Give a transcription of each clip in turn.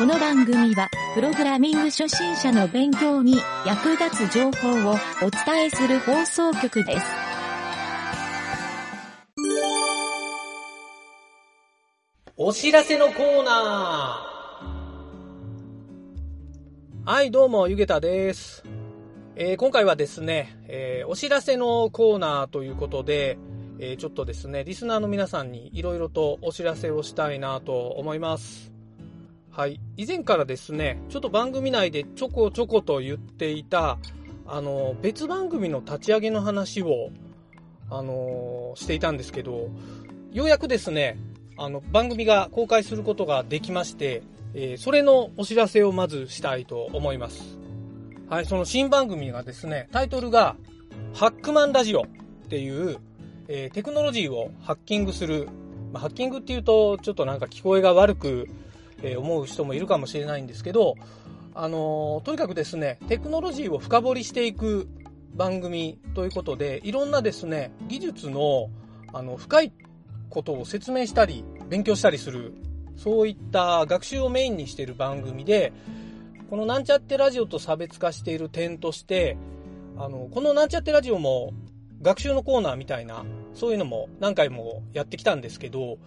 この番組は、プログラミング初心者の勉強に役立つ情報をお伝えする放送局です。お知らせのコーナーはい、どうも、ゆげたです。えー今回はですね、えーお知らせのコーナーということで、えーちょっとですね、リスナーの皆さんにいろいろとお知らせをしたいなと思います。はい。以前からですね、ちょっと番組内でちょこちょこと言っていた、あの、別番組の立ち上げの話を、あのしていたんですけど、ようやくですね、あの、番組が公開することができまして、えーそれのお知らせをまずしたいと思います。はい、その新番組がですね、タイトルが、ハックマンラジオっていう、えーテクノロジーをハッキングする、まあ、ハッキングっていうと、ちょっとなんか聞こえが悪く、え思う人もいるかもしれないんですけど、あのとにかくですね、テクノロジーを深掘りしていく番組ということで、いろんなですね、技術の、あの、深いことを説明したり、勉強したりする、そういった学習をメインにしている番組で、このなんちゃってラジオと差別化している点として、あの、このなんちゃってラジオも学習のコーナーみたいな、そういうのも何回もやってきたんですけど、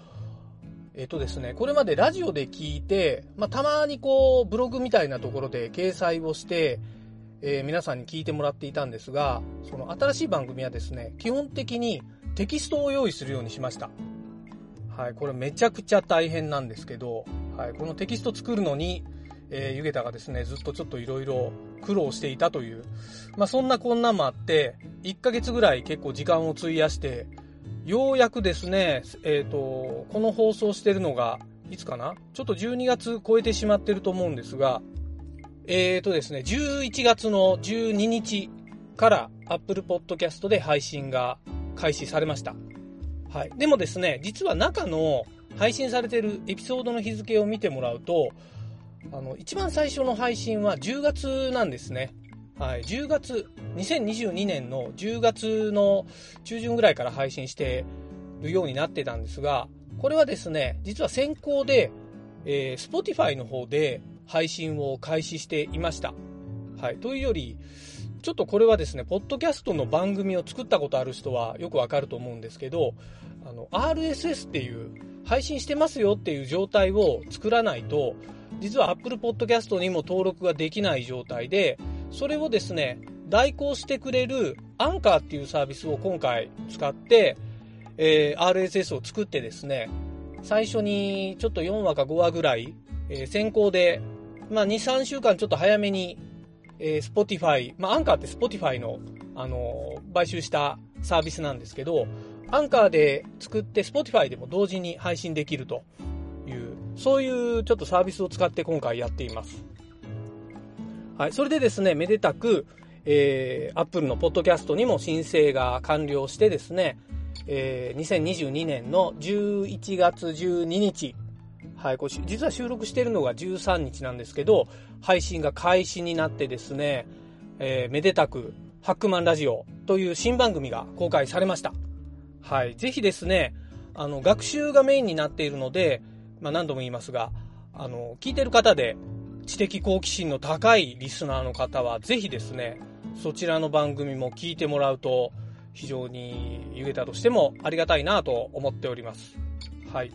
えっとですね、これまでラジオで聞いて、まあ、たまにこう、ブログみたいなところで掲載をして、えー皆さんに聞いてもらっていたんですが、その新しい番組はですね、基本的にテキストを用意するようにしました。はい、これめちゃくちゃ大変なんですけど、はい、このテキスト作るのに、えー、ゆげたがですね、ずっとちょっといろいろ苦労していたという、まあそんなこんなもあって、1ヶ月ぐらい結構時間を費やして、ようやくですね、えっ、と、この放送してるのが、いつかな？ちょっと12月超えてしまってると思うんですが、えっ、とですね、11月の12日から Apple Podcast で配信が開始されました。はい。でもですね、実は中の配信されているエピソードの日付を見てもらうと、あの、一番最初の配信は10月なんですね。はい。10月、2022年の10月の中旬ぐらいから配信してるようになってたんですが、これはですね、実は先行で、えー Spotify の方で配信を開始していました。はい。というより、ちょっとこれはですね、ポッドキャストの番組を作ったことある人はよくわかると思うんですけど、あの、RSS っていう、配信してますよっていう状態を作らないと、実は Apple Podcast にも登録ができない状態で、それをですね、代行してくれるアンカーっていうサービスを今回使って、えー RSS を作ってですね、最初にちょっと4話か5話ぐらい、えー先行で、まあ2、3週間ちょっと早めに、えー Spotify、まあアンカーって Spotify の、あのー買収したサービスなんですけど、アンカーで作って Spotify でも同時に配信できるという、そういうちょっとサービスを使って今回やっています。はい。それでですね、めでたく、えー、Apple のポッドキャストにも申請が完了してですね、えー、2022年の11月12日、はい、これ実は収録しているのが13日なんですけど、配信が開始になってですね、えーめでたく、ハックマンラジオという新番組が公開されました。はい。ぜひですね、あの、学習がメインになっているので、まあ何度も言いますが、あの、聞いてる方で知的好奇心の高いリスナーの方は、ぜひですね、そちらの番組も聞いてもらうと、非常にゆげたとしてもありがたいなと思っております。はい。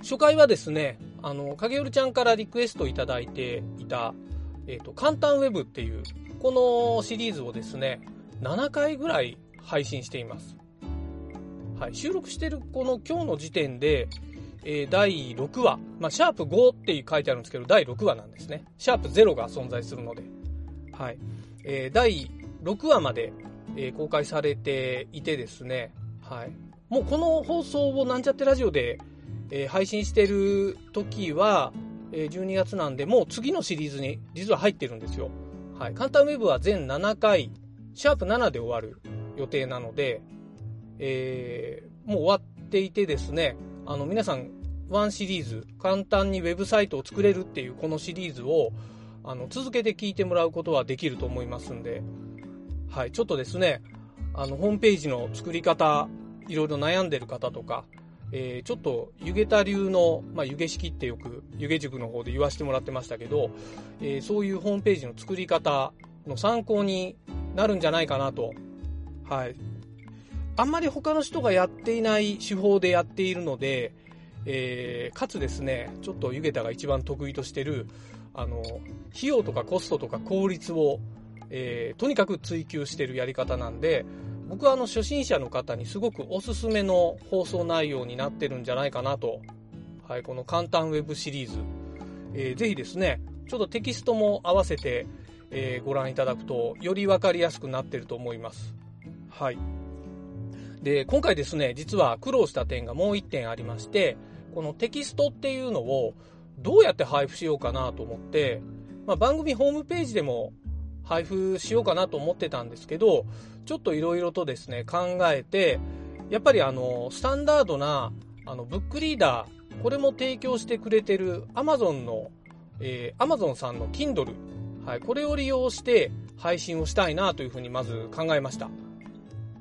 初回はですね、あの、影るちゃんからリクエストいただいていた、えっ、と、簡単ウェブっていう、このシリーズをですね、7回ぐらい配信しています。はい。収録してるこの今日の時点で、えー第6話、まあ、シャープ5って書いてあるんですけど、第6話なんですね。シャープ0が存在するので。はい。えー第6話まで、えー公開されていてですね、はい。もうこの放送をなんちゃってラジオで、えー配信してる時は、えー12月なんで、もう次のシリーズに実は入ってるんですよ。はい。簡単ウェブは全7回、シャープ7で終わる予定なので、えーもう終わっていてですね、あの皆さん、ワンシリーズ、簡単にウェブサイトを作れるっていうこのシリーズを、あの、続けて聞いてもらうことはできると思いますんで、はい、ちょっとですね、あの、ホームページの作り方、いろいろ悩んでる方とか、えー、ちょっと湯桁流の、まあ、湯気式ってよく湯気塾の方で言わせてもらってましたけど、えー、そういうホームページの作り方の参考になるんじゃないかなと。はい。あんまり他の人がやっていない手法でやっているので、えー、かつですね、ちょっと湯桁が一番得意としてる、あの、費用とかコストとか効率を、えー、とにかく追求してるやり方なんで、僕はあの初心者の方にすごくおすすめの放送内容になってるんじゃないかなと。はい、この簡単ウェブシリーズ。えー、ぜひですね、ちょっとテキストも合わせて、えー、ご覧いただくと、より分かりやすくなってると思います。はい。で、今回ですね、実は苦労した点がもう1点ありまして、このテキストっていうのをどうやって配布しようかなと思って、まあ、番組ホームページでも配布しようかなと思ってたんですけど、ちょっといろいろとですね、考えて、やっぱりあの、スタンダードな、あの、ブックリーダー、これも提供してくれてる Amazon の、えー、Amazon さんの Kindle、はい、これを利用して配信をしたいなというふうにまず考えました。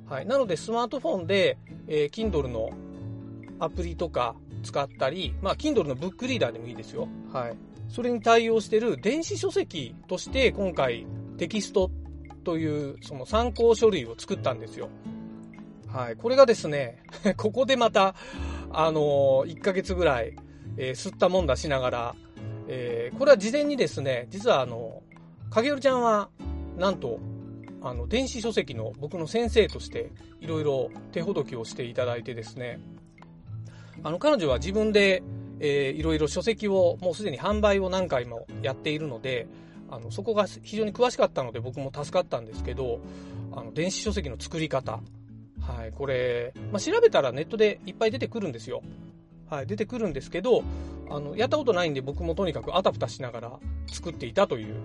はい、なのでスマートフォンで、えー、Kindle のアプリとか使ったり、まあ、Kindle のブックリーダーでもいいですよ。はい。それに対応してる電子書籍として今回テキストというその参考書類を作ったんですよ。はい。これがですね、ここでまた、あのー、1ヶ月ぐらい、えー、吸ったもんだしながら、えー、これは事前にですね、実はあの、影るちゃんは、なんと、あの、電子書籍の僕の先生として、いろいろ手ほどきをしていただいてですね、あの、彼女は自分で、いろいろ書籍をもうすでに販売を何回もやっているので、あのそこが非常に詳しかったので僕も助かったんですけどあの電子書籍の作り方、はい、これ、まあ、調べたらネットでいっぱい出てくるんですよ、はい、出てくるんですけどあのやったことないんで僕もとにかくあたふたしながら作っていたという、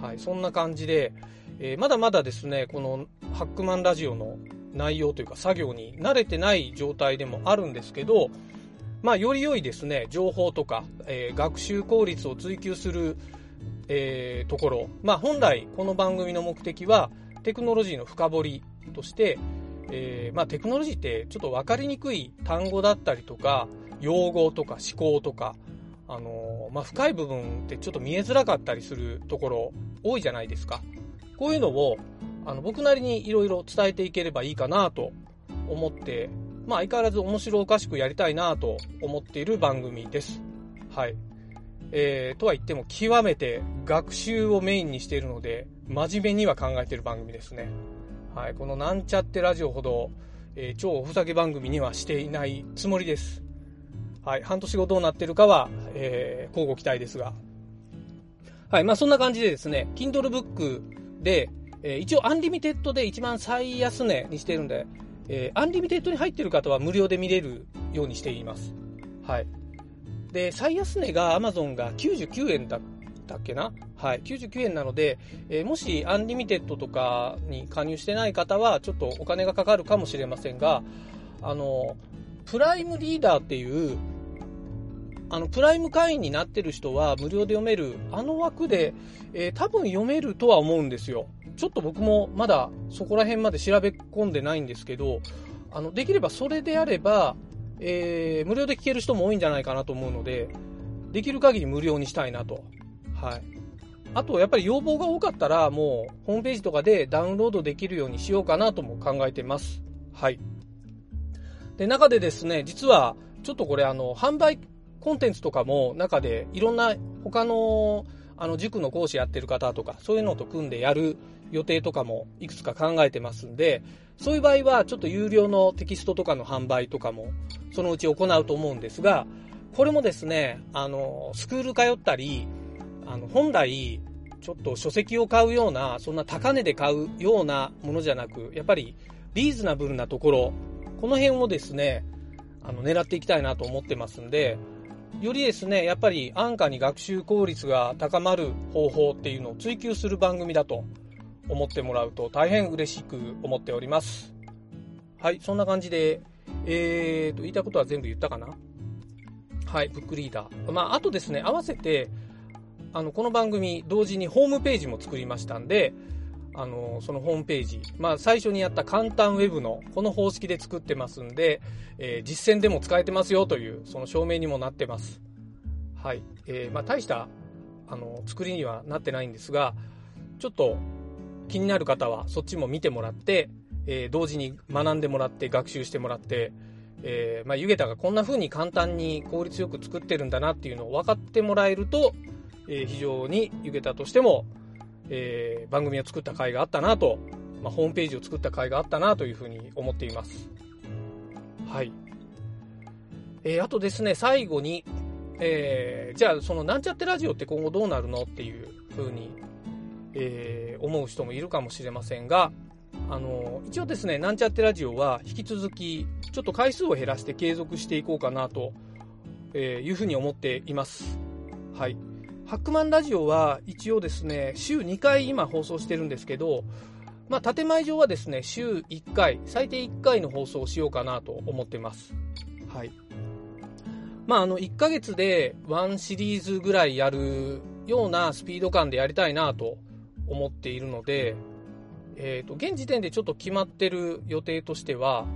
はい、そんな感じで、えー、まだまだですねこのハックマンラジオの内容というか作業に慣れてない状態でもあるんですけどまあ、より良いですね、情報とか、えー、学習効率を追求するえー、ところ、まあ、本来この番組の目的はテクノロジーの深掘りとして、えー、まあ、テクノロジーってちょっと分かりにくい単語だったりとか用語とか思考とか、あの、まあ、深い部分ってちょっと見えづらかったりするところ多いじゃないですか。こういうのをあの僕なりにいろいろ伝えていければいいかなと思って、まあ、相変わらず面白おかしくやりたいなと思っている番組です。はい。えー、とは言っても極めて学習をメインにしているので、真面目には考えている番組ですね。はい、このなんちゃってラジオほど、えー、超おふざけ番組にはしていないつもりです。はい、半年後どうなってるかは、えー、乞うご期待ですが。はい、まあそんな感じでですね、Kindle Book で、えー、一応 Unlimited で一番最安値にしてるんで、えー、 Unlimited に入ってる方は無料で見れるようにしています。はい。で、最安値が Amazon が99円だったっけな？はい、99円なので、えー、もし Unlimited とかに加入してない方は、ちょっとお金がかかるかもしれませんが、あの、プライムリーダーっていう、あの、プライム会員になってる人は無料で読める、あの枠で、えー、多分読めるとは思うんですよ。ちょっと僕もまだそこら辺まで調べ込んでないんですけど、あの、できればそれであれば、えー、無料で聞ける人も多いんじゃないかなと思うので、できる限り無料にしたいなと。はい。あと、やっぱり要望が多かったら、もう、ホームページとかでダウンロードできるようにしようかなとも考えてます。はい。で、中でですね、実は、ちょっとこれ、あの、販売コンテンツとかも、中で、いろんな他の、あの、塾の講師やってる方とか、そういうのと組んでやる予定とかも、いくつか考えてますんで、そういう場合は、ちょっと有料のテキストとかの販売とかも、そのうち行うと思うんですが、これもですね、あの、スクール通ったり、あの、本来、ちょっと書籍を買うような、そんな高値で買うようなものじゃなく、やっぱりリーズナブルなところ、この辺をですね、あの、狙っていきたいなと思ってますんで、よりですね、やっぱり安価に学習効率が高まる方法っていうのを追求する番組だと思ってもらうと大変嬉しく思っております。はい、そんな感じで、えーと、言いたことは全部言ったかな？はい、ブックリーダー。まあ、あとですね、合わせて、あの、この番組、同時にホームページも作りましたんで、あの、そのホームページ、まあ、最初にやった簡単ウェブの、この方式で作ってますんで、えー、実践でも使えてますよという、その証明にもなってます。はい。えー、まあ、大した、あの、作りにはなってないんですが、ちょっと気になる方はそっちも見てもらって、えー、同時に学んでもらって、学習してもらって、えー、まあ、ゆげたがこんな風に簡単に効率よく作ってるんだなっていうのを分かってもらえると、えー、非常にゆげたとしても、えー、番組を作った甲斐があったなと、まあ、ホームページを作った甲斐があったなというふうに思っています。はい。えー、あとですね、最後に、えー、じゃあそのなんちゃってラジオって今後どうなるのっていうふうに、えー、思う人もいるかもしれませんが、あの、一応ですね、なんちゃってラジオは引き続き、ちょっと回数を減らして継続していこうかなと、えいうふうに思っています。はい。ハックマンラジオは一応ですね、週2回今放送してるんですけど、まあ、建前上はですね、週1回、最低1回の放送をしようかなと思ってます。はい。まあ、あの、1ヶ月で1シリーズぐらいやるようなスピード感でやりたいなと思っているので、えっ、ー、と、現時点でちょっと決まってる予定としては、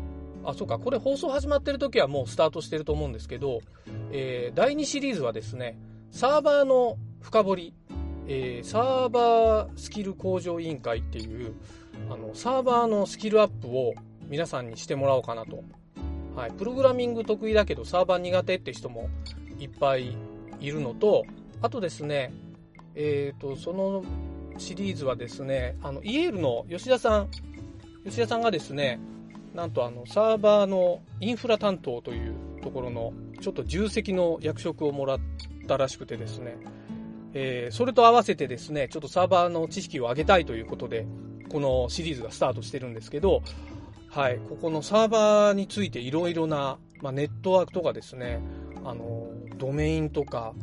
あ、そうか、これ放送始まってる時はもうスタートしてると思うんですけど、えー、第2シリーズはですね、サーバーの深掘り、えー、サーバースキル向上委員会っていう、あの、サーバーのスキルアップを皆さんにしてもらおうかなと。はい。プログラミング得意だけどサーバー苦手って人もいっぱいいるのと、あとですね、えっ、ー、と、そのシリーズはですね、あの、イエールの吉田さん、吉田さんがですね、なんとあの、サーバーのインフラ担当というところの、ちょっと重責の役職をもらっったらしくてですね、えー、それと合わせてですね、ちょっとサーバーの知識を上げたいということで、このシリーズがスタートしてるんですけど、はい、ここのサーバーについていろいろな、まあ、ネットワークとかですね、あの、ドメインとか、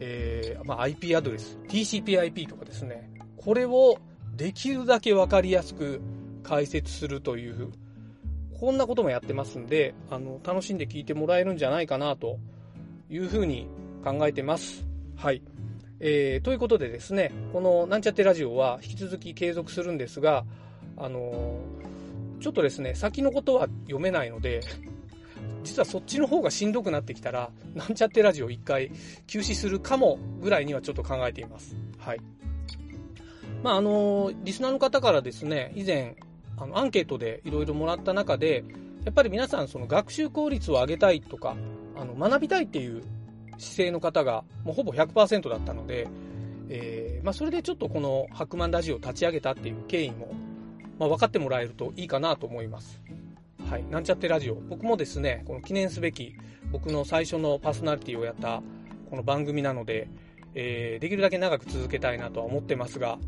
えー、まあ、IP アドレス、TCPIP とかですね、これをできるだけわかりやすく解説するという、こんなこともやってますんで、あの、楽しんで聞いてもらえるんじゃないかなというふうに考えてます。はい。えー、ということでですね、このなんちゃってラジオは引き続き継続するんですが、あのー、ちょっとですね、先のことは読めないので、実はそっちの方がしんどくなってきたら、なんちゃってラジオ一回休止するかもぐらいにはちょっと考えています。はい。まあ、あのー、リスナーの方からですね、以前、あの、アンケートでいろいろもらった中で、やっぱり皆さんその学習効率を上げたいとか、あの、学びたいっていう姿勢の方がもうほぼ100%だったので、えー、まあ、それでちょっとこのハックマンラジオを立ち上げたっていう経緯も、まあ、分かってもらえるといいかなと思います。はい。なんちゃってラジオ。僕もですね、この記念すべき僕の最初のパーソナリティをやったこの番組なので、えー、できるだけ長く続けたいなとは思ってますが、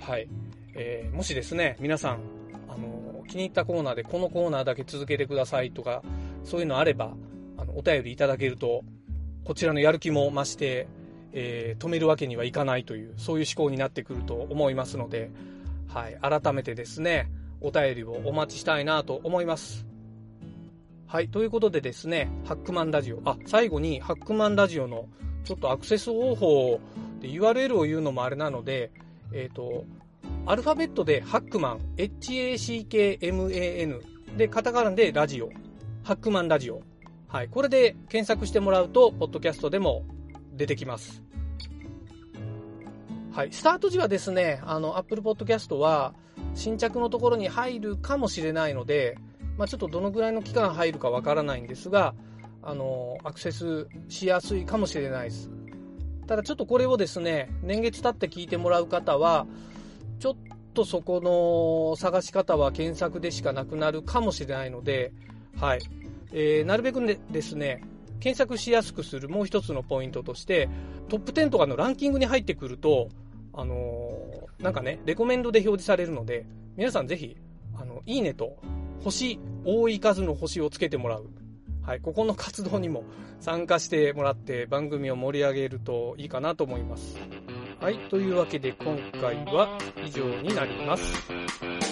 はい。えー、もしですね、皆さん、あの、気に入ったコーナーでこのコーナーだけ続けてくださいとか、そういうのあれば、あの、お便りいただけると、こちらのやる気も増して、えー、止めるわけにはいかないという、そういう思考になってくると思いますので、はい、改めてですね、お便りをお待ちしたいなと思います。はい、ということでですね、ハックマンラジオ、あ、最後にハックマンラジオのちょっとアクセス方法で URL を言うのもあれなので、えっ、ー、と、アルファベットでハックマン、HACKMAN でカタカナでラジオ、ハックマンラジオはい、これで検索してもらうと、ポッドキャストでも出てきます。はい、スタート時はですね、あの、Apple Podcast は新着のところに入るかもしれないので、まあ、ちょっとどのぐらいの期間入るかわからないんですが、あの、アクセスしやすいかもしれないです。ただちょっとこれをですね、年月経って聞いてもらう方は、ちょっとそこの探し方は検索でしかなくなるかもしれないので、はい。えー、なるべくねですね、検索しやすくするもう一つのポイントとして、トップ10とかのランキングに入ってくると、あのー、なんかね、レコメンドで表示されるので、皆さんぜひ、あの、いいねと、星、多い数の星をつけてもらう。はい、ここの活動にも参加してもらって番組を盛り上げるといいかなと思います。はい、というわけで今回は以上になります。